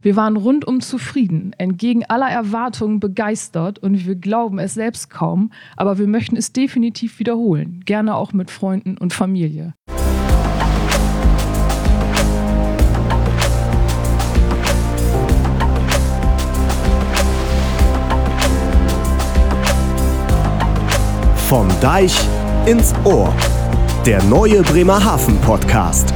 Wir waren rundum zufrieden, entgegen aller Erwartungen begeistert und wir glauben es selbst kaum, aber wir möchten es definitiv wiederholen, gerne auch mit Freunden und Familie. Vom Deich ins Ohr. Der neue Bremerhaven Podcast.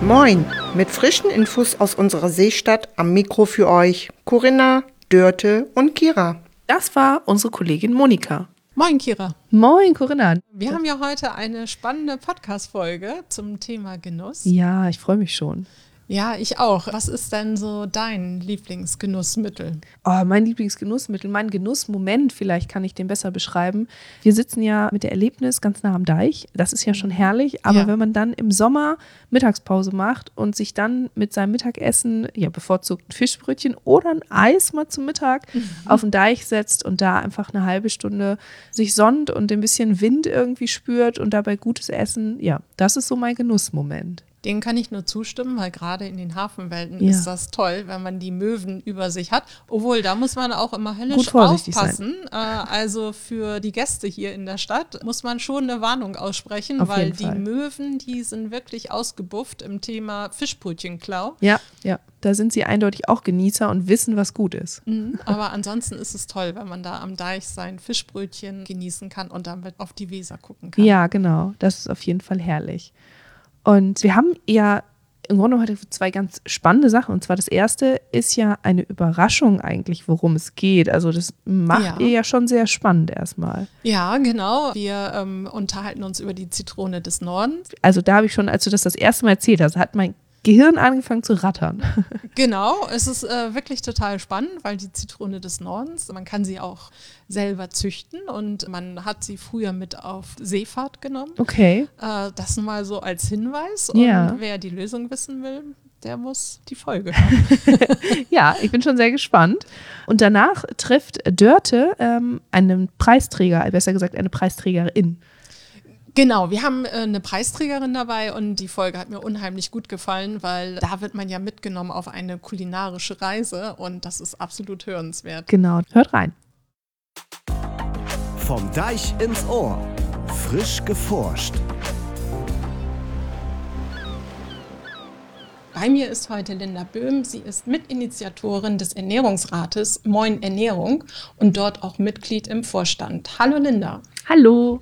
Moin, mit frischen Infos aus unserer Seestadt am Mikro für euch Corinna, Dörte und Kira. Das war unsere Kollegin Monika. Moin, Kira. Moin, Corinna. Wir haben ja heute eine spannende Podcast-Folge zum Thema Genuss. Ja, ich freue mich schon. Ja, ich auch. Was ist denn so dein Lieblingsgenussmittel? Oh, mein Lieblingsgenussmittel, mein Genussmoment, vielleicht kann ich den besser beschreiben. Wir sitzen ja mit der Erlebnis ganz nah am Deich. Das ist ja schon herrlich. Aber Ja. wenn man dann im Sommer Mittagspause macht und sich dann mit seinem Mittagessen, ja, bevorzugt ein Fischbrötchen oder ein Eis mal zum Mittag auf den Deich setzt und da einfach eine halbe Stunde sich sonnt und ein bisschen Wind irgendwie spürt und dabei gutes Essen, ja, das ist so mein Genussmoment. Den kann ich nur zustimmen, weil gerade in den Hafenwelten Ja. ist das toll, wenn man die Möwen über sich hat. Obwohl, da muss man auch immer höllisch aufpassen. Äh, also für die Gäste hier in der Stadt muss man schon eine Warnung aussprechen, Auf weil die. Möwen, die sind wirklich ausgebufft im Thema Fischbrötchenklau. Ja, ja, da sind sie eindeutig auch Genießer und wissen, was gut ist. Mhm. Aber ansonsten ist es toll, wenn man da am Deich sein Fischbrötchen genießen kann und damit auf die Weser gucken kann. Ja, genau. Das ist auf jeden Fall herrlich. Und wir haben ja im Grunde heute zwei ganz spannende Sachen. Und zwar das erste ist ja eine Überraschung eigentlich, worum es geht. Also das macht Ja. ihr ja schon sehr spannend erstmal. Ja, genau. Wir ähm, unterhalten uns über die Zitrone des Nordens. Also da habe ich schon, als du das das erste Mal erzählt hast, hat mein Gehirn angefangen zu rattern. Genau, es ist äh, wirklich total spannend, weil die Zitrone des Nordens, man kann sie auch selber züchten und man hat sie früher mit auf Seefahrt genommen. Okay. Äh, das mal so als Hinweis. Und Ja. wer die Lösung wissen will, der muss die Folge hören. Ja, ich bin schon sehr gespannt. Und danach trifft Dörte ähm, einen Preisträger, besser gesagt eine Preisträgerin. Genau, wir haben äh, eine Preisträgerin dabei und die Folge hat mir unheimlich gut gefallen, weil da wird man ja mitgenommen auf eine kulinarische Reise und das ist absolut hörenswert. Genau, hört rein. Vom Deich ins Ohr. Frisch geforscht. Bei mir ist heute Linda Böhm. Sie ist Mitinitiatorin des Ernährungsrates Moin Ernährung und dort auch Mitglied im Vorstand. Hallo Linda. Hallo.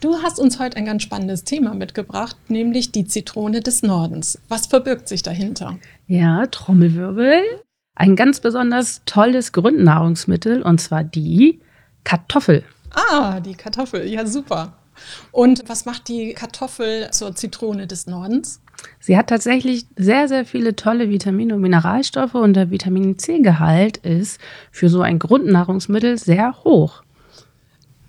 Du hast uns heute ein ganz spannendes Thema mitgebracht, nämlich die Zitrone des Nordens. Was verbirgt sich dahinter? Ja, Trommelwirbel. Ein ganz besonders tolles Grundnahrungsmittel und zwar die Kartoffel. Ah, die Kartoffel. Ja, super. Und was macht die Kartoffel zur Zitrone des Nordens? Sie hat tatsächlich sehr, sehr viele tolle Vitamine und Mineralstoffe und der Vitamin C-Gehalt ist für so ein Grundnahrungsmittel sehr hoch.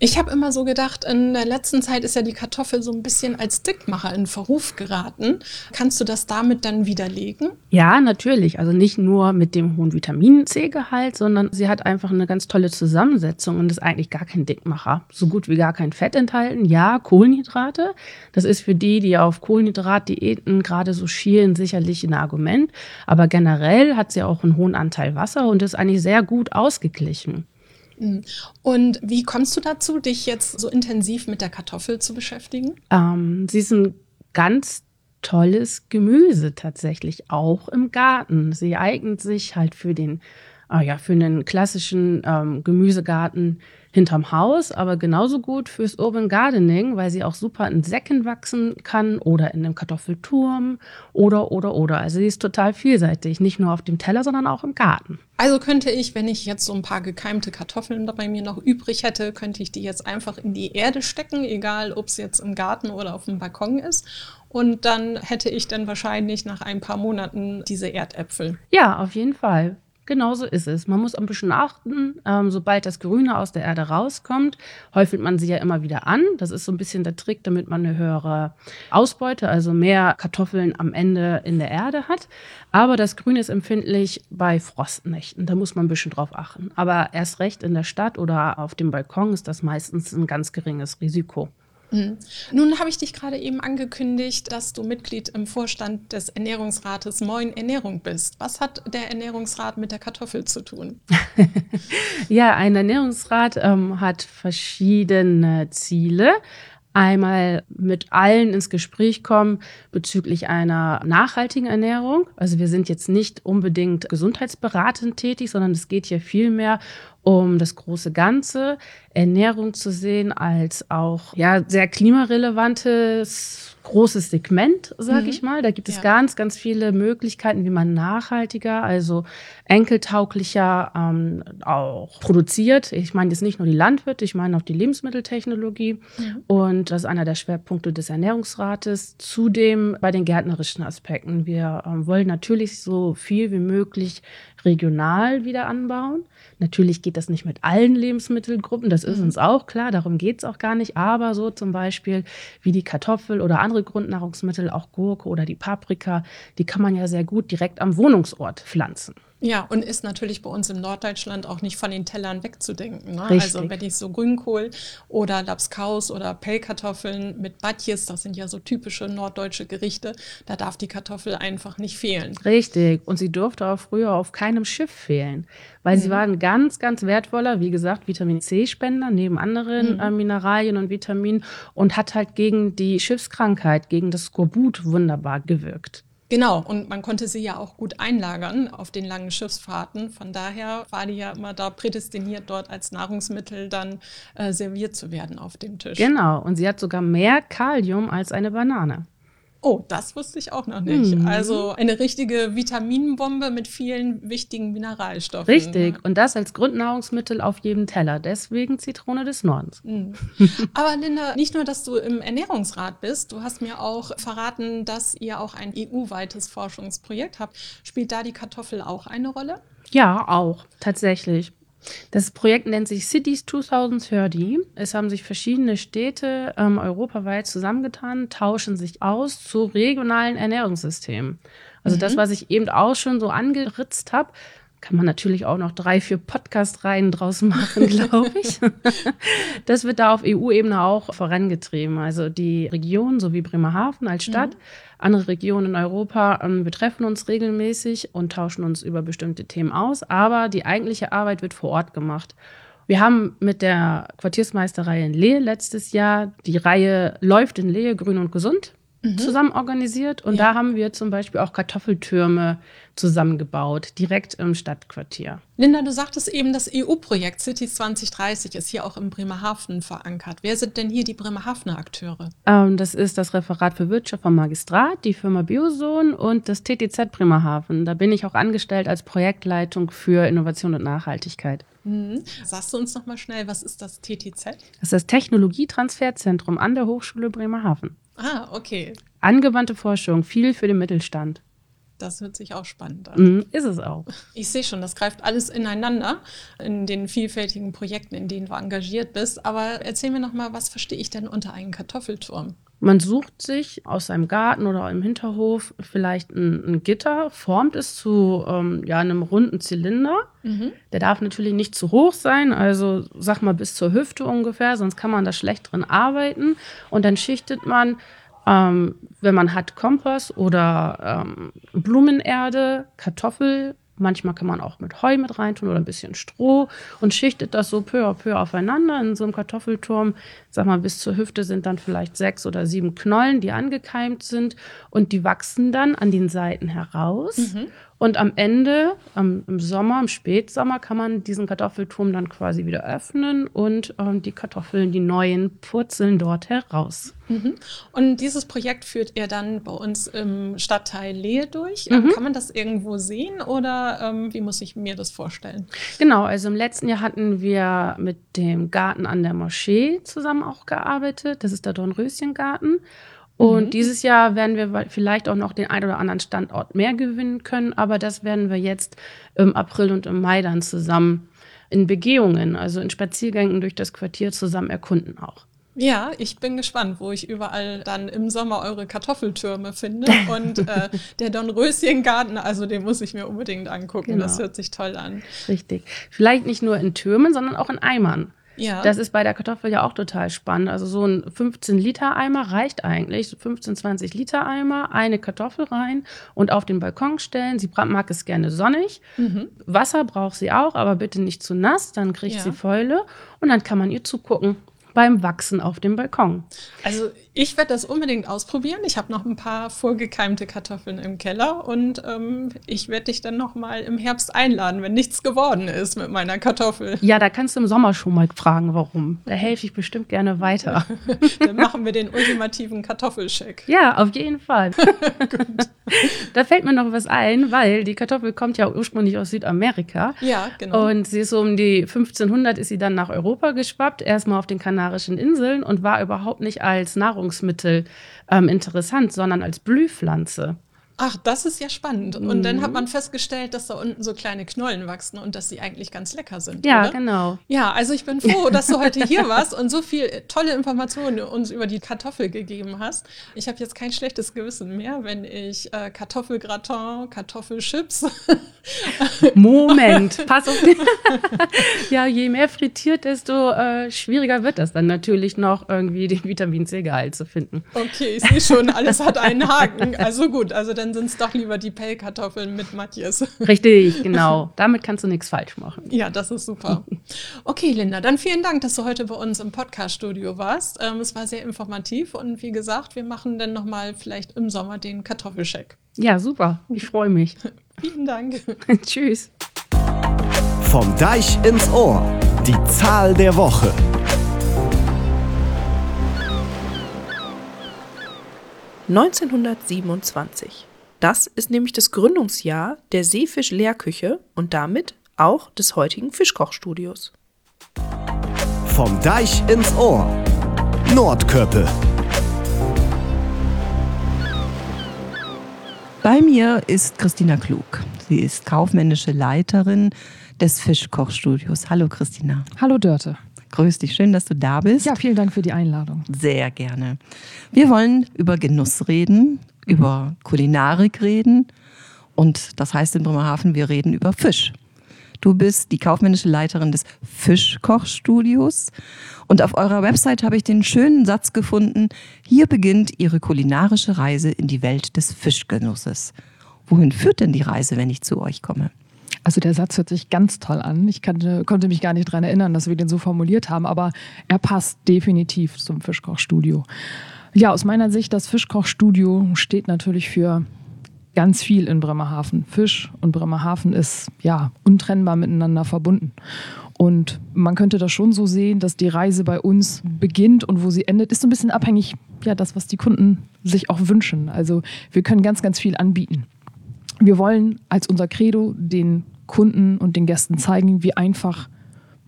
Ich habe immer so gedacht, in der letzten Zeit ist ja die Kartoffel so ein bisschen als Dickmacher in Verruf geraten. Kannst du das damit dann widerlegen? Ja, natürlich. Also nicht nur mit dem hohen Vitamin C-Gehalt, sondern sie hat einfach eine ganz tolle Zusammensetzung und ist eigentlich gar kein Dickmacher. So gut wie gar kein Fett enthalten. Ja, Kohlenhydrate. Das ist für die, die auf Kohlenhydratdiäten gerade so schielen, sicherlich ein Argument. Aber generell hat sie auch einen hohen Anteil Wasser und ist eigentlich sehr gut ausgeglichen. Und wie kommst du dazu, dich jetzt so intensiv mit der Kartoffel zu beschäftigen? Ähm, sie ist ein ganz tolles Gemüse tatsächlich, auch im Garten. Sie eignet sich halt für den, ah ja, für einen klassischen ähm, Gemüsegarten hinterm Haus, aber genauso gut fürs Urban Gardening, weil sie auch super in Säcken wachsen kann oder in einem Kartoffelturm oder, oder, oder. Also sie ist total vielseitig, nicht nur auf dem Teller, sondern auch im Garten. Also könnte ich, wenn ich jetzt so ein paar gekeimte Kartoffeln bei mir noch übrig hätte, könnte ich die jetzt einfach in die Erde stecken, egal ob es jetzt im Garten oder auf dem Balkon ist. Und dann hätte ich dann wahrscheinlich nach ein paar Monaten diese Erdäpfel. Ja, auf jeden Fall. Genauso ist es. Man muss ein bisschen achten, ähm, sobald das Grüne aus der Erde rauskommt, häufelt man sie ja immer wieder an. Das ist so ein bisschen der Trick, damit man eine höhere Ausbeute, also mehr Kartoffeln am Ende in der Erde hat. Aber das Grün ist empfindlich bei Frostnächten. Da muss man ein bisschen drauf achten. Aber erst recht in der Stadt oder auf dem Balkon ist das meistens ein ganz geringes Risiko. Mhm. Nun habe ich dich gerade eben angekündigt, dass du Mitglied im Vorstand des Ernährungsrates Moin Ernährung bist. Was hat der Ernährungsrat mit der Kartoffel zu tun? ja, ein Ernährungsrat ähm, hat verschiedene Ziele einmal mit allen ins Gespräch kommen bezüglich einer nachhaltigen Ernährung. Also wir sind jetzt nicht unbedingt gesundheitsberatend tätig, sondern es geht hier vielmehr um das große Ganze, Ernährung zu sehen als auch ja sehr klimarelevantes großes Segment, sage mhm. ich mal. Da gibt es ja. ganz, ganz viele Möglichkeiten, wie man nachhaltiger, also enkeltauglicher ähm, auch produziert. Ich meine jetzt nicht nur die Landwirte, ich meine auch die Lebensmitteltechnologie. Mhm. Und das ist einer der Schwerpunkte des Ernährungsrates. Zudem bei den gärtnerischen Aspekten. Wir ähm, wollen natürlich so viel wie möglich regional wieder anbauen. Natürlich geht das nicht mit allen Lebensmittelgruppen, das ist mhm. uns auch klar, darum geht es auch gar nicht. Aber so zum Beispiel wie die Kartoffel oder andere Grundnahrungsmittel, auch Gurke oder die Paprika, die kann man ja sehr gut direkt am Wohnungsort pflanzen. Ja, und ist natürlich bei uns im Norddeutschland auch nicht von den Tellern wegzudenken. Ne? Also wenn ich so Grünkohl oder Lapskaus oder Pellkartoffeln mit Batjes, das sind ja so typische norddeutsche Gerichte, da darf die Kartoffel einfach nicht fehlen. Richtig. Und sie durfte auch früher auf keinem Schiff fehlen, weil mhm. sie waren ganz, ganz wertvoller, wie gesagt, Vitamin C-Spender neben anderen mhm. äh, Mineralien und Vitaminen und hat halt gegen die Schiffskrankheit, gegen das Skorbut wunderbar gewirkt. Genau, und man konnte sie ja auch gut einlagern auf den langen Schiffsfahrten. Von daher war die ja immer da prädestiniert, dort als Nahrungsmittel dann äh, serviert zu werden auf dem Tisch. Genau, und sie hat sogar mehr Kalium als eine Banane. Oh, das wusste ich auch noch nicht. Mhm. Also eine richtige Vitaminbombe mit vielen wichtigen Mineralstoffen. Richtig. Und das als Grundnahrungsmittel auf jedem Teller. Deswegen Zitrone des Nordens. Mhm. Aber Linda, nicht nur, dass du im Ernährungsrat bist, du hast mir auch verraten, dass ihr auch ein EU-weites Forschungsprojekt habt. Spielt da die Kartoffel auch eine Rolle? Ja, auch, tatsächlich. Das Projekt nennt sich Cities 2030. Es haben sich verschiedene Städte ähm, europaweit zusammengetan, tauschen sich aus zu regionalen Ernährungssystemen. Also mhm. das, was ich eben auch schon so angeritzt habe, kann man natürlich auch noch drei, vier Podcast-Reihen draus machen, glaube ich. das wird da auf EU-Ebene auch vorangetrieben. Also die Region sowie Bremerhaven als Stadt, mhm. andere Regionen in Europa, ähm, wir treffen uns regelmäßig und tauschen uns über bestimmte Themen aus. Aber die eigentliche Arbeit wird vor Ort gemacht. Wir haben mit der Quartiersmeisterei in Lehe letztes Jahr die Reihe Läuft in Lehe, grün und gesund mhm. zusammen organisiert. Und ja. da haben wir zum Beispiel auch Kartoffeltürme zusammengebaut, direkt im Stadtquartier. Linda, du sagtest eben, das EU-Projekt Cities 2030 ist hier auch in Bremerhaven verankert. Wer sind denn hier die Bremerhavener Akteure? Ähm, das ist das Referat für Wirtschaft vom Magistrat, die Firma Bioson und das TTZ Bremerhaven. Da bin ich auch angestellt als Projektleitung für Innovation und Nachhaltigkeit. Mhm. Sagst du uns noch mal schnell, was ist das TTZ? Das ist das Technologietransferzentrum an der Hochschule Bremerhaven. Ah, okay. Angewandte Forschung, viel für den Mittelstand. Das hört sich auch spannend an. Mm, ist es auch. Ich sehe schon, das greift alles ineinander in den vielfältigen Projekten, in denen du engagiert bist. Aber erzähl mir noch mal, was verstehe ich denn unter einem Kartoffelturm? Man sucht sich aus seinem Garten oder im Hinterhof vielleicht ein, ein Gitter, formt es zu ähm, ja, einem runden Zylinder. Mhm. Der darf natürlich nicht zu hoch sein, also sag mal bis zur Hüfte ungefähr, sonst kann man da schlecht drin arbeiten. Und dann schichtet man, ähm, wenn man hat, Kompost oder ähm, Blumenerde, Kartoffel, Manchmal kann man auch mit Heu mit reintun oder ein bisschen Stroh und schichtet das so peu à peu aufeinander in so einem Kartoffelturm. Sag mal, bis zur Hüfte sind dann vielleicht sechs oder sieben Knollen, die angekeimt sind und die wachsen dann an den Seiten heraus. Mhm. Und am Ende, am, im Sommer, im Spätsommer, kann man diesen Kartoffelturm dann quasi wieder öffnen und ähm, die Kartoffeln, die neuen, purzeln dort heraus. Mhm. Und dieses Projekt führt ihr dann bei uns im Stadtteil Lehe durch. Ähm, mhm. Kann man das irgendwo sehen oder ähm, wie muss ich mir das vorstellen? Genau, also im letzten Jahr hatten wir mit dem Garten an der Moschee zusammen auch gearbeitet. Das ist der Dornröschengarten. Und mhm. dieses Jahr werden wir vielleicht auch noch den ein oder anderen Standort mehr gewinnen können, aber das werden wir jetzt im April und im Mai dann zusammen in Begehungen, also in Spaziergängen durch das Quartier zusammen erkunden auch. Ja, ich bin gespannt, wo ich überall dann im Sommer eure Kartoffeltürme finde. Und äh, der Dornröschengarten, also den muss ich mir unbedingt angucken. Genau. Das hört sich toll an. Richtig. Vielleicht nicht nur in Türmen, sondern auch in Eimern. Ja. Das ist bei der Kartoffel ja auch total spannend. Also so ein 15-Liter-Eimer reicht eigentlich. 15, 20 Liter Eimer, eine Kartoffel rein und auf den Balkon stellen. Sie mag es gerne sonnig. Mhm. Wasser braucht sie auch, aber bitte nicht zu nass, dann kriegt Ja. sie Fäule und dann kann man ihr zugucken beim Wachsen auf dem Balkon. Also ich werde das unbedingt ausprobieren. Ich habe noch ein paar vorgekeimte Kartoffeln im Keller und ähm, ich werde dich dann noch mal im Herbst einladen, wenn nichts geworden ist mit meiner Kartoffel. Ja, da kannst du im Sommer schon mal fragen, warum. Da helfe ich bestimmt gerne weiter. Dann machen wir den ultimativen Kartoffelcheck. Ja, auf jeden Fall. da fällt mir noch was ein, weil die Kartoffel kommt ja ursprünglich aus Südamerika. Ja, genau. Und sie ist so um die 1500 ist sie dann nach Europa geschwappt, erstmal auf den Kanarischen Inseln und war überhaupt nicht als Nahrungsmittel ähm, interessant, sondern als Blühpflanze. Ach, das ist ja spannend. Und dann Mhm. hat man festgestellt, dass da unten so kleine Knollen wachsen und dass sie eigentlich ganz lecker sind. Ja, oder? genau. Ja, also ich bin froh, dass du heute hier warst und so viel tolle Informationen uns über die Kartoffel gegeben hast. Ich habe jetzt kein schlechtes Gewissen mehr, wenn ich äh, Kartoffelgratin, Kartoffelchips. Moment, pass auf. ja, je mehr frittiert, desto äh, schwieriger wird das dann natürlich noch irgendwie den Vitamin C-Gehalt zu finden. Okay, ich sehe schon, alles hat einen Haken. Also gut, also dann sind es doch lieber die Pellkartoffeln mit Matjes. Richtig, genau. Damit kannst du nichts falsch machen. Ja, das ist super. Okay, Linda, dann vielen Dank, dass du heute bei uns im Podcast-Studio warst. Ähm, es war sehr informativ und wie gesagt, wir machen dann nochmal vielleicht im Sommer den Kartoffelcheck. Ja, super. Ich freue mich. Vielen Dank. Tschüss. Vom Deich ins Ohr. Die Zahl der Woche. ...1927. Das ist nämlich das Gründungsjahr der Seefisch-Lehrküche und damit auch des heutigen Fischkochstudios. Vom Deich ins Ohr. Nordköppe. Bei mir ist Christina Klug. Sie ist kaufmännische Leiterin des Fischkochstudios. Hallo Christina. Hallo Dörte. Grüß dich, schön, dass du da bist. Ja, vielen Dank für die Einladung. Sehr gerne. Wir wollen über Genuss reden, über Kulinarik reden und das heißt in Bremerhaven, wir reden über Fisch. Du bist die kaufmännische Leiterin des Fischkochstudios und auf eurer Website habe ich den schönen Satz gefunden, hier beginnt ihre kulinarische Reise in die Welt des Fischgenusses. Wohin führt denn die Reise, wenn ich zu euch komme? Also der Satz hört sich ganz toll an. Ich kannte, konnte mich gar nicht daran erinnern, dass wir den so formuliert haben, aber er passt definitiv zum Fischkochstudio. Ja, aus meiner Sicht, das Fischkochstudio steht natürlich für ganz viel in Bremerhaven. Fisch und Bremerhaven ist ja untrennbar miteinander verbunden. Und man könnte das schon so sehen, dass die Reise bei uns beginnt und wo sie endet, ist so ein bisschen abhängig, ja, das, was die Kunden sich auch wünschen. Also wir können ganz, ganz viel anbieten. Wir wollen als unser Credo den Kunden und den Gästen zeigen, wie einfach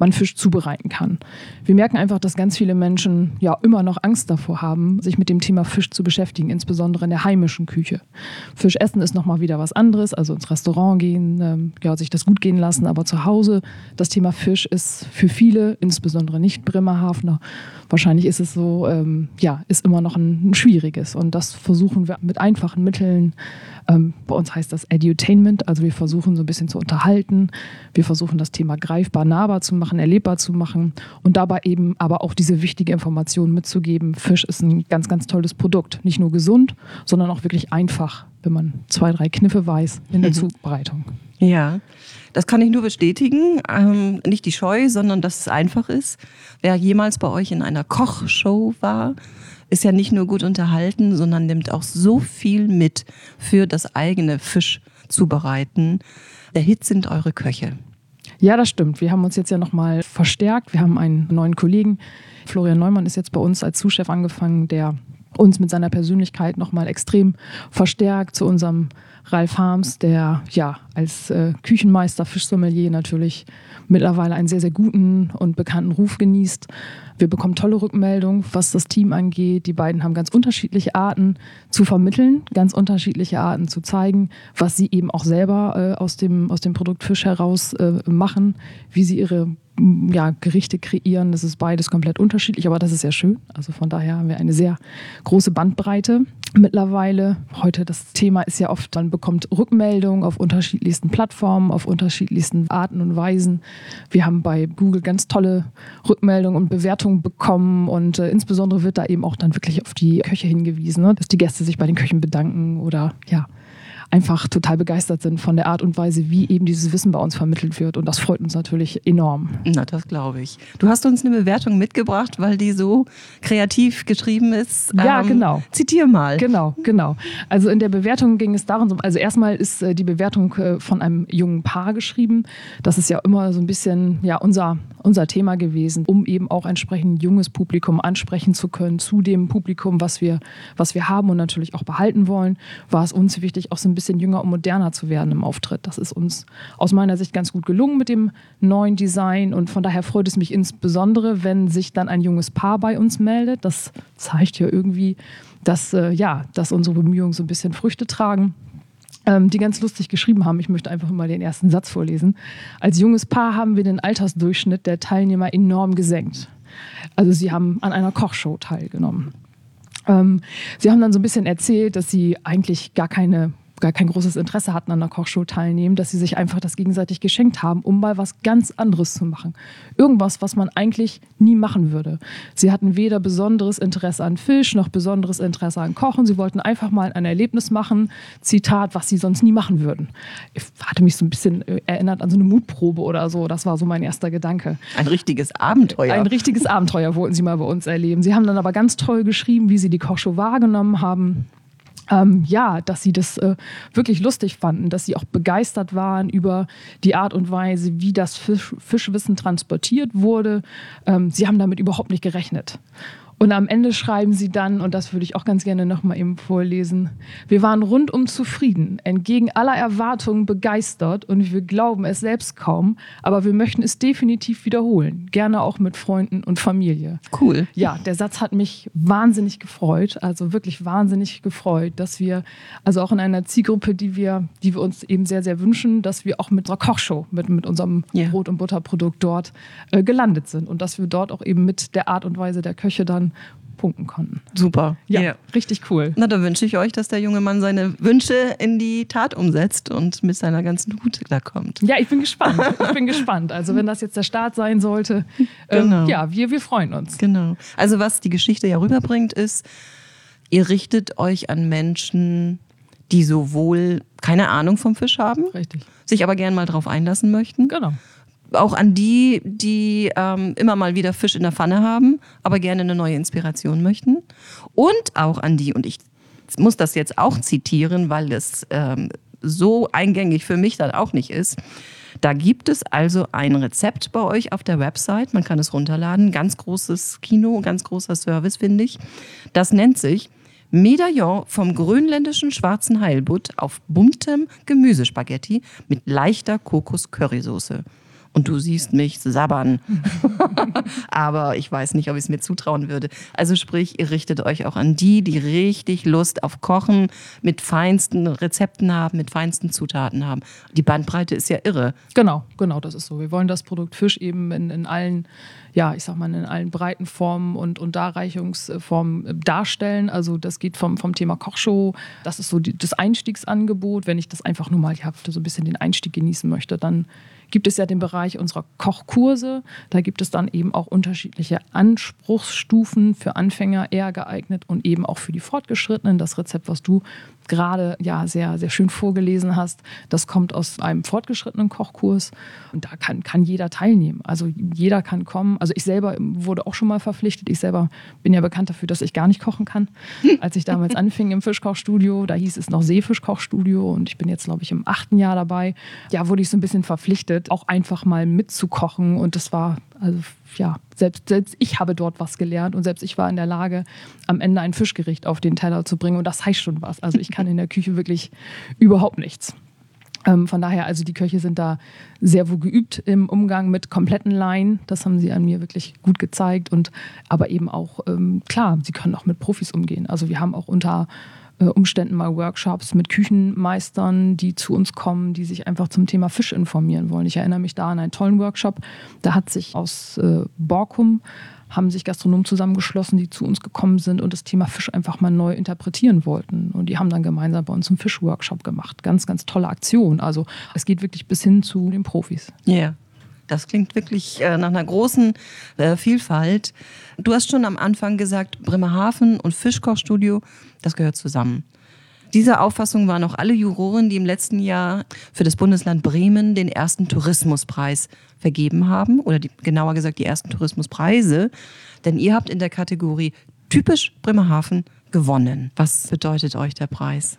man Fisch zubereiten kann. Wir merken einfach, dass ganz viele Menschen ja immer noch Angst davor haben, sich mit dem Thema Fisch zu beschäftigen, insbesondere in der heimischen Küche. Fisch essen ist nochmal wieder was anderes, also ins Restaurant gehen, ähm, ja, sich das gut gehen lassen, aber zu Hause, das Thema Fisch ist für viele, insbesondere nicht Bremerhavener, wahrscheinlich ist es so, ähm, ja, ist immer noch ein, ein schwieriges und das versuchen wir mit einfachen Mitteln. Ähm, bei uns heißt das Edutainment, also wir versuchen so ein bisschen zu unterhalten, wir versuchen das Thema greifbar, nahbar zu machen, erlebbar zu machen und dabei eben aber auch diese wichtige Information mitzugeben. Fisch ist ein ganz, ganz tolles Produkt. Nicht nur gesund, sondern auch wirklich einfach, wenn man zwei, drei Kniffe weiß in der Zubereitung. Ja, das kann ich nur bestätigen. Ähm, nicht die Scheu, sondern dass es einfach ist. Wer jemals bei euch in einer Kochshow war, ist ja nicht nur gut unterhalten, sondern nimmt auch so viel mit für das eigene Fischzubereiten. Der Hit sind eure Köche. Ja, das stimmt. Wir haben uns jetzt ja nochmal verstärkt. Wir haben einen neuen Kollegen. Florian Neumann ist jetzt bei uns als Zuschef angefangen, der uns mit seiner Persönlichkeit nochmal extrem verstärkt zu unserem Ralf Harms, der ja als äh, Küchenmeister, Fischsommelier natürlich mittlerweile einen sehr, sehr guten und bekannten Ruf genießt. Wir bekommen tolle Rückmeldungen, was das Team angeht. Die beiden haben ganz unterschiedliche Arten zu vermitteln, ganz unterschiedliche Arten zu zeigen, was sie eben auch selber äh, aus, dem, aus dem Produkt Fisch heraus äh, machen, wie sie ihre ja, Gerichte kreieren. Das ist beides komplett unterschiedlich, aber das ist sehr schön. Also von daher haben wir eine sehr große Bandbreite mittlerweile. Heute das Thema ist ja oft, man bekommt Rückmeldungen auf unterschiedlichsten Plattformen, auf unterschiedlichsten Arten und Weisen. Wir haben bei Google ganz tolle Rückmeldungen und Bewertungen bekommen und äh, insbesondere wird da eben auch dann wirklich auf die Köche hingewiesen, ne? dass die Gäste sich bei den Köchen bedanken oder ja, einfach total begeistert sind von der Art und Weise, wie eben dieses Wissen bei uns vermittelt wird. Und das freut uns natürlich enorm. Na, das glaube ich. Du hast uns eine Bewertung mitgebracht, weil die so kreativ geschrieben ist. Ja, ähm, genau. Zitier mal. Genau, genau. Also in der Bewertung ging es darum, also erstmal ist äh, die Bewertung äh, von einem jungen Paar geschrieben. Das ist ja immer so ein bisschen ja, unser, unser Thema gewesen, um eben auch entsprechend junges Publikum ansprechen zu können, zu dem Publikum, was wir, was wir haben und natürlich auch behalten wollen, war es uns wichtig, auch so ein bisschen jünger und moderner zu werden im Auftritt. Das ist uns aus meiner Sicht ganz gut gelungen mit dem neuen Design und von daher freut es mich insbesondere, wenn sich dann ein junges Paar bei uns meldet. Das zeigt ja irgendwie, dass, äh, ja, dass unsere Bemühungen so ein bisschen Früchte tragen die ganz lustig geschrieben haben. Ich möchte einfach mal den ersten Satz vorlesen. Als junges Paar haben wir den Altersdurchschnitt der Teilnehmer enorm gesenkt. Also sie haben an einer Kochshow teilgenommen. Ähm, sie haben dann so ein bisschen erzählt, dass sie eigentlich gar keine gar kein großes Interesse hatten an der Kochshow teilnehmen, dass sie sich einfach das gegenseitig geschenkt haben, um mal was ganz anderes zu machen. Irgendwas, was man eigentlich nie machen würde. Sie hatten weder besonderes Interesse an Fisch noch besonderes Interesse an Kochen. Sie wollten einfach mal ein Erlebnis machen, Zitat, was sie sonst nie machen würden. Ich hatte mich so ein bisschen äh, erinnert an so eine Mutprobe oder so. Das war so mein erster Gedanke. Ein richtiges Abenteuer. Ein richtiges Abenteuer wollten sie mal bei uns erleben. Sie haben dann aber ganz toll geschrieben, wie sie die Kochshow wahrgenommen haben ähm, ja, dass sie das äh, wirklich lustig fanden, dass sie auch begeistert waren über die Art und Weise, wie das Fisch, Fischwissen transportiert wurde. Ähm, sie haben damit überhaupt nicht gerechnet. Und am Ende schreiben sie dann, und das würde ich auch ganz gerne nochmal eben vorlesen, wir waren rundum zufrieden, entgegen aller Erwartungen begeistert und wir glauben es selbst kaum, aber wir möchten es definitiv wiederholen, gerne auch mit Freunden und Familie. Cool. Ja, der Satz hat mich wahnsinnig gefreut, also wirklich wahnsinnig gefreut, dass wir, also auch in einer Zielgruppe, die wir, die wir uns eben sehr, sehr wünschen, dass wir auch mit unserer Kochshow, mit, mit unserem yeah. Brot- und Butterprodukt dort äh, gelandet sind und dass wir dort auch eben mit der Art und Weise der Köche dann punkten konnten. Super. Ja, yeah. richtig cool. Na, da wünsche ich euch, dass der junge Mann seine Wünsche in die Tat umsetzt und mit seiner ganzen da kommt. Ja, ich bin gespannt. Ich bin gespannt. Also, wenn das jetzt der Start sein sollte, ähm, genau. ähm, ja, wir, wir freuen uns. Genau. Also, was die Geschichte ja rüberbringt, ist, ihr richtet euch an Menschen, die sowohl keine Ahnung vom Fisch haben, Richtig. sich aber gern mal drauf einlassen möchten. Genau auch an die, die ähm, immer mal wieder Fisch in der Pfanne haben, aber gerne eine neue Inspiration möchten. Und auch an die, und ich muss das jetzt auch zitieren, weil es ähm, so eingängig für mich dann auch nicht ist. Da gibt es also ein Rezept bei euch auf der Website. Man kann es runterladen. Ganz großes Kino, ganz großer Service, finde ich. Das nennt sich Medaillon vom grönländischen schwarzen Heilbutt auf buntem Gemüsespaghetti mit leichter Kokos-Currysoße und du siehst mich sabbern. Aber ich weiß nicht, ob ich es mir zutrauen würde. Also sprich, ihr richtet euch auch an die, die richtig Lust auf Kochen mit feinsten Rezepten haben, mit feinsten Zutaten haben. Die Bandbreite ist ja irre. Genau, genau, das ist so. Wir wollen das Produkt Fisch eben in, in allen, ja, ich sag mal, in allen breiten Formen und, und Darreichungsformen darstellen. Also das geht vom, vom Thema Kochshow, das ist so die, das Einstiegsangebot. Wenn ich das einfach nur mal, ich habe so ein bisschen den Einstieg genießen möchte, dann gibt es ja den Bereich unserer Kochkurse. Da gibt es dann eben auch unterschiedliche Anspruchsstufen für Anfänger eher geeignet und eben auch für die Fortgeschrittenen. Das Rezept, was du gerade ja sehr, sehr schön vorgelesen hast, das kommt aus einem fortgeschrittenen Kochkurs und da kann, kann jeder teilnehmen. Also jeder kann kommen. Also ich selber wurde auch schon mal verpflichtet. Ich selber bin ja bekannt dafür, dass ich gar nicht kochen kann. Als ich damals anfing im Fischkochstudio, da hieß es noch Seefischkochstudio und ich bin jetzt, glaube ich, im achten Jahr dabei. Ja, wurde ich so ein bisschen verpflichtet, auch einfach mal mitzukochen und das war also ja, selbst, selbst ich habe dort was gelernt und selbst ich war in der Lage, am Ende ein Fischgericht auf den Teller zu bringen. Und das heißt schon was. Also ich kann in der Küche wirklich überhaupt nichts. Ähm, von daher, also die Köche sind da sehr wohl geübt im Umgang mit kompletten Laien. Das haben sie an mir wirklich gut gezeigt. Und aber eben auch, ähm, klar, sie können auch mit Profis umgehen. Also wir haben auch unter Umständen mal Workshops mit Küchenmeistern, die zu uns kommen, die sich einfach zum Thema Fisch informieren wollen. Ich erinnere mich da an einen tollen Workshop. Da hat sich aus äh, Borkum haben sich Gastronomen zusammengeschlossen, die zu uns gekommen sind und das Thema Fisch einfach mal neu interpretieren wollten. Und die haben dann gemeinsam bei uns einen Fischworkshop gemacht. Ganz, ganz tolle Aktion. Also es geht wirklich bis hin zu den Profis. Ja. Yeah. Das klingt wirklich äh, nach einer großen äh, Vielfalt. Du hast schon am Anfang gesagt, Bremerhaven und Fischkochstudio, das gehört zusammen. Dieser Auffassung waren auch alle Juroren, die im letzten Jahr für das Bundesland Bremen den ersten Tourismuspreis vergeben haben, oder die, genauer gesagt die ersten Tourismuspreise. Denn ihr habt in der Kategorie typisch Bremerhaven gewonnen. Was bedeutet euch der Preis?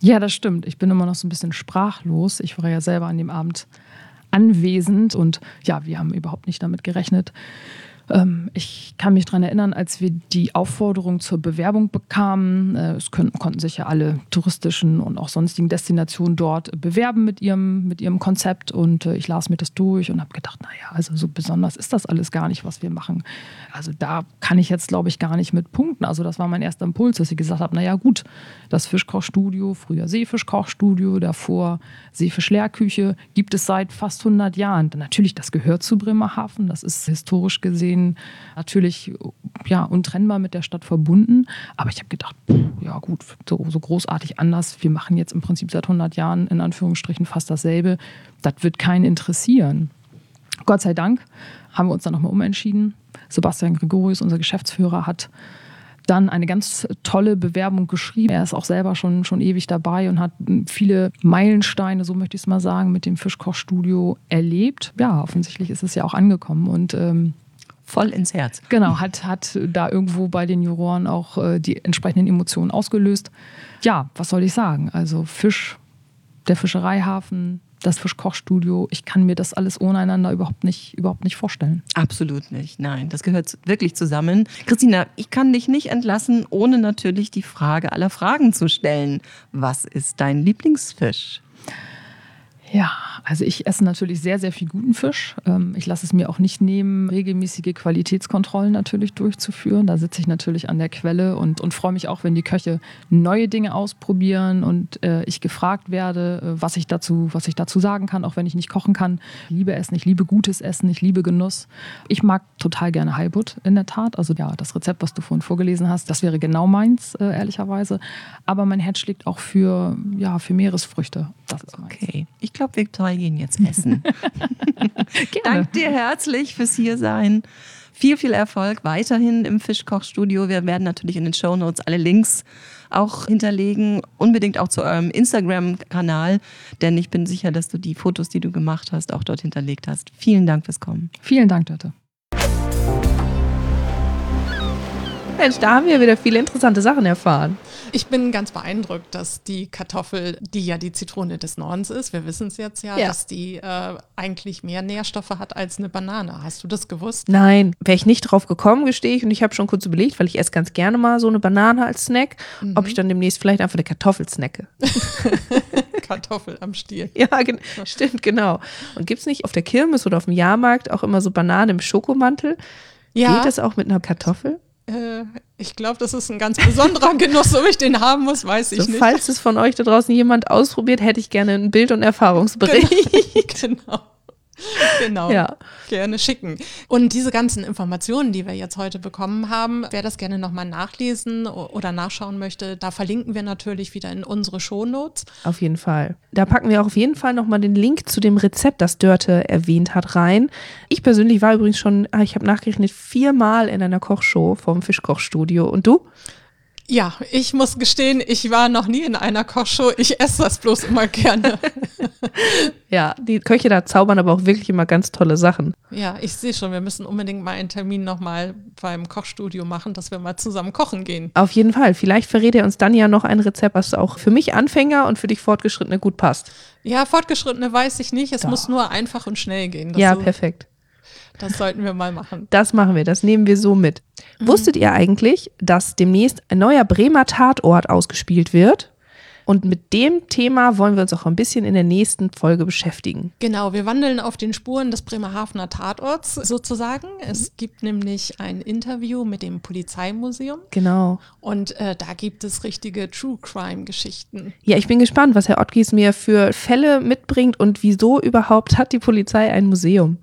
Ja, das stimmt. Ich bin immer noch so ein bisschen sprachlos. Ich war ja selber an dem Abend anwesend und ja, wir haben überhaupt nicht damit gerechnet, ich kann mich daran erinnern, als wir die Aufforderung zur Bewerbung bekamen, äh, es könnten, konnten sich ja alle touristischen und auch sonstigen Destinationen dort bewerben mit ihrem, mit ihrem Konzept und äh, ich las mir das durch und habe gedacht, naja, also so besonders ist das alles gar nicht, was wir machen. Also da kann ich jetzt, glaube ich, gar nicht mit punkten. Also das war mein erster Impuls, dass ich gesagt habe, naja gut, das Fischkochstudio, früher Seefischkochstudio, davor Seefischlehrküche, gibt es seit fast 100 Jahren. Natürlich, das gehört zu Bremerhaven, das ist historisch gesehen gesehen natürlich ja, untrennbar mit der Stadt verbunden. Aber ich habe gedacht, ja gut, so, so großartig anders. Wir machen jetzt im Prinzip seit 100 Jahren in Anführungsstrichen fast dasselbe. Das wird keinen interessieren. Gott sei Dank haben wir uns dann nochmal umentschieden. Sebastian Gregorius, unser Geschäftsführer, hat dann eine ganz tolle Bewerbung geschrieben. Er ist auch selber schon, schon ewig dabei und hat viele Meilensteine, so möchte ich es mal sagen, mit dem Fischkochstudio erlebt. Ja, offensichtlich ist es ja auch angekommen und ähm, voll ins Herz. Genau, hat, hat da irgendwo bei den Juroren auch äh, die entsprechenden Emotionen ausgelöst. Ja, was soll ich sagen? Also Fisch, der Fischereihafen, das Fischkochstudio, ich kann mir das alles ohne einander überhaupt nicht, überhaupt nicht vorstellen. Absolut nicht. Nein, das gehört wirklich zusammen. Christina, ich kann dich nicht entlassen, ohne natürlich die Frage aller Fragen zu stellen. Was ist dein Lieblingsfisch? Ja, also ich esse natürlich sehr, sehr viel guten Fisch. Ähm, ich lasse es mir auch nicht nehmen, regelmäßige Qualitätskontrollen natürlich durchzuführen. Da sitze ich natürlich an der Quelle und, und freue mich auch, wenn die Köche neue Dinge ausprobieren und äh, ich gefragt werde, äh, was ich, dazu, was ich dazu sagen kann, auch wenn ich nicht kochen kann. Ich liebe Essen, ich liebe gutes Essen, ich liebe Genuss. Ich mag total gerne Halbut in der Tat. Also ja, das Rezept, was du vorhin vorgelesen hast, das wäre genau meins, äh, ehrlicherweise. Aber mein Herz schlägt auch für, ja, für Meeresfrüchte. Das ist meins. Okay, ich glaube, glaube, wir gehen jetzt essen. Danke dir herzlich fürs Hiersein. Viel, viel Erfolg weiterhin im Fischkochstudio. Wir werden natürlich in den Show Notes alle Links auch hinterlegen. Unbedingt auch zu eurem Instagram-Kanal, denn ich bin sicher, dass du die Fotos, die du gemacht hast, auch dort hinterlegt hast. Vielen Dank fürs Kommen. Vielen Dank, Dörte. Mensch, da haben wir wieder viele interessante Sachen erfahren. Ich bin ganz beeindruckt, dass die Kartoffel, die ja die Zitrone des Nordens ist, wir wissen es jetzt ja, ja, dass die äh, eigentlich mehr Nährstoffe hat als eine Banane. Hast du das gewusst? Nein, wäre ich nicht drauf gekommen, gestehe ich. Und ich habe schon kurz überlegt, weil ich esse ganz gerne mal so eine Banane als Snack, mhm. ob ich dann demnächst vielleicht einfach eine Kartoffel snacke. Kartoffel am Stiel. Ja, gen stimmt, genau. Und gibt es nicht auf der Kirmes oder auf dem Jahrmarkt auch immer so Bananen im Schokomantel? Ja. Geht das auch mit einer Kartoffel? Äh, ich glaube, das ist ein ganz besonderer Genuss. Ob ich den haben muss, weiß ich so, nicht. Falls es von euch da draußen jemand ausprobiert, hätte ich gerne ein Bild- und Erfahrungsbericht. Genau. genau. genau. Ja. Gerne schicken. Und diese ganzen Informationen, die wir jetzt heute bekommen haben, wer das gerne nochmal nachlesen oder nachschauen möchte, da verlinken wir natürlich wieder in unsere Shownotes. Auf jeden Fall. Da packen wir auch auf jeden Fall nochmal den Link zu dem Rezept, das Dörte erwähnt hat, rein. Ich persönlich war übrigens schon, ah, ich habe nachgerechnet, viermal in einer Kochshow vom Fischkochstudio. Und du? Ja, ich muss gestehen, ich war noch nie in einer Kochshow. Ich esse das bloß immer gerne. ja, die Köche da zaubern aber auch wirklich immer ganz tolle Sachen. Ja, ich sehe schon, wir müssen unbedingt mal einen Termin nochmal beim Kochstudio machen, dass wir mal zusammen kochen gehen. Auf jeden Fall. Vielleicht verrät er uns dann ja noch ein Rezept, was auch für mich Anfänger und für dich Fortgeschrittene gut passt. Ja, Fortgeschrittene weiß ich nicht. Es Doch. muss nur einfach und schnell gehen. Ja, perfekt. Das sollten wir mal machen. Das machen wir, das nehmen wir so mit. Mhm. Wusstet ihr eigentlich, dass demnächst ein neuer Bremer Tatort ausgespielt wird? Und mit dem Thema wollen wir uns auch ein bisschen in der nächsten Folge beschäftigen. Genau, wir wandeln auf den Spuren des Bremerhavener Tatorts sozusagen. Es gibt nämlich ein Interview mit dem Polizeimuseum Genau. und äh, da gibt es richtige True Crime Geschichten. Ja, ich bin gespannt, was Herr Ottgies mir für Fälle mitbringt und wieso überhaupt hat die Polizei ein Museum.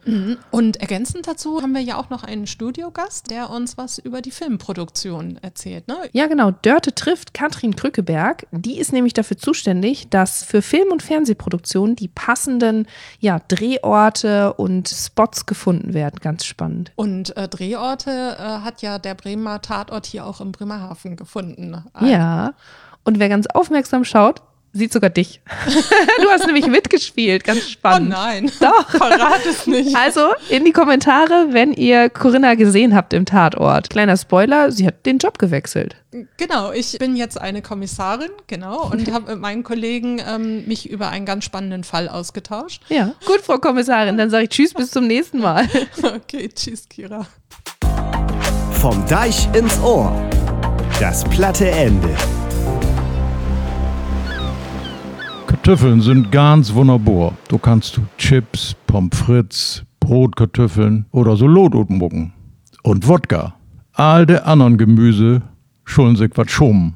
Und ergänzend dazu haben wir ja auch noch einen Studiogast, der uns was über die Filmproduktion erzählt. Ne? Ja, genau. Dörte trifft Katrin Krückeberg. Die ist nämlich dafür zuständig, dass für Film- und Fernsehproduktionen die passenden ja, Drehorte und Spots gefunden werden. Ganz spannend. Und äh, Drehorte äh, hat ja der Bremer Tatort hier auch im Bremerhaven gefunden. Ja. Und wer ganz aufmerksam schaut, sieht sogar dich. du hast nämlich mitgespielt. Ganz Oh spannend. nein, Doch. verrat es nicht. Also in die Kommentare, wenn ihr Corinna gesehen habt im Tatort. Kleiner Spoiler, sie hat den Job gewechselt. Genau, ich bin jetzt eine Kommissarin, genau, und habe mit meinen Kollegen ähm, mich über einen ganz spannenden Fall ausgetauscht. Ja. Gut, Frau Kommissarin, dann sage ich Tschüss, bis zum nächsten Mal. Okay, tschüss, Kira. Vom Deich ins Ohr. Das platte Ende. Kartoffeln sind ganz wunderbar. Du kannst du Chips, Pommes frites, Brotkartoffeln oder so Lotut mucken. Und Wodka. All der anderen Gemüse schulden sich wat schummen.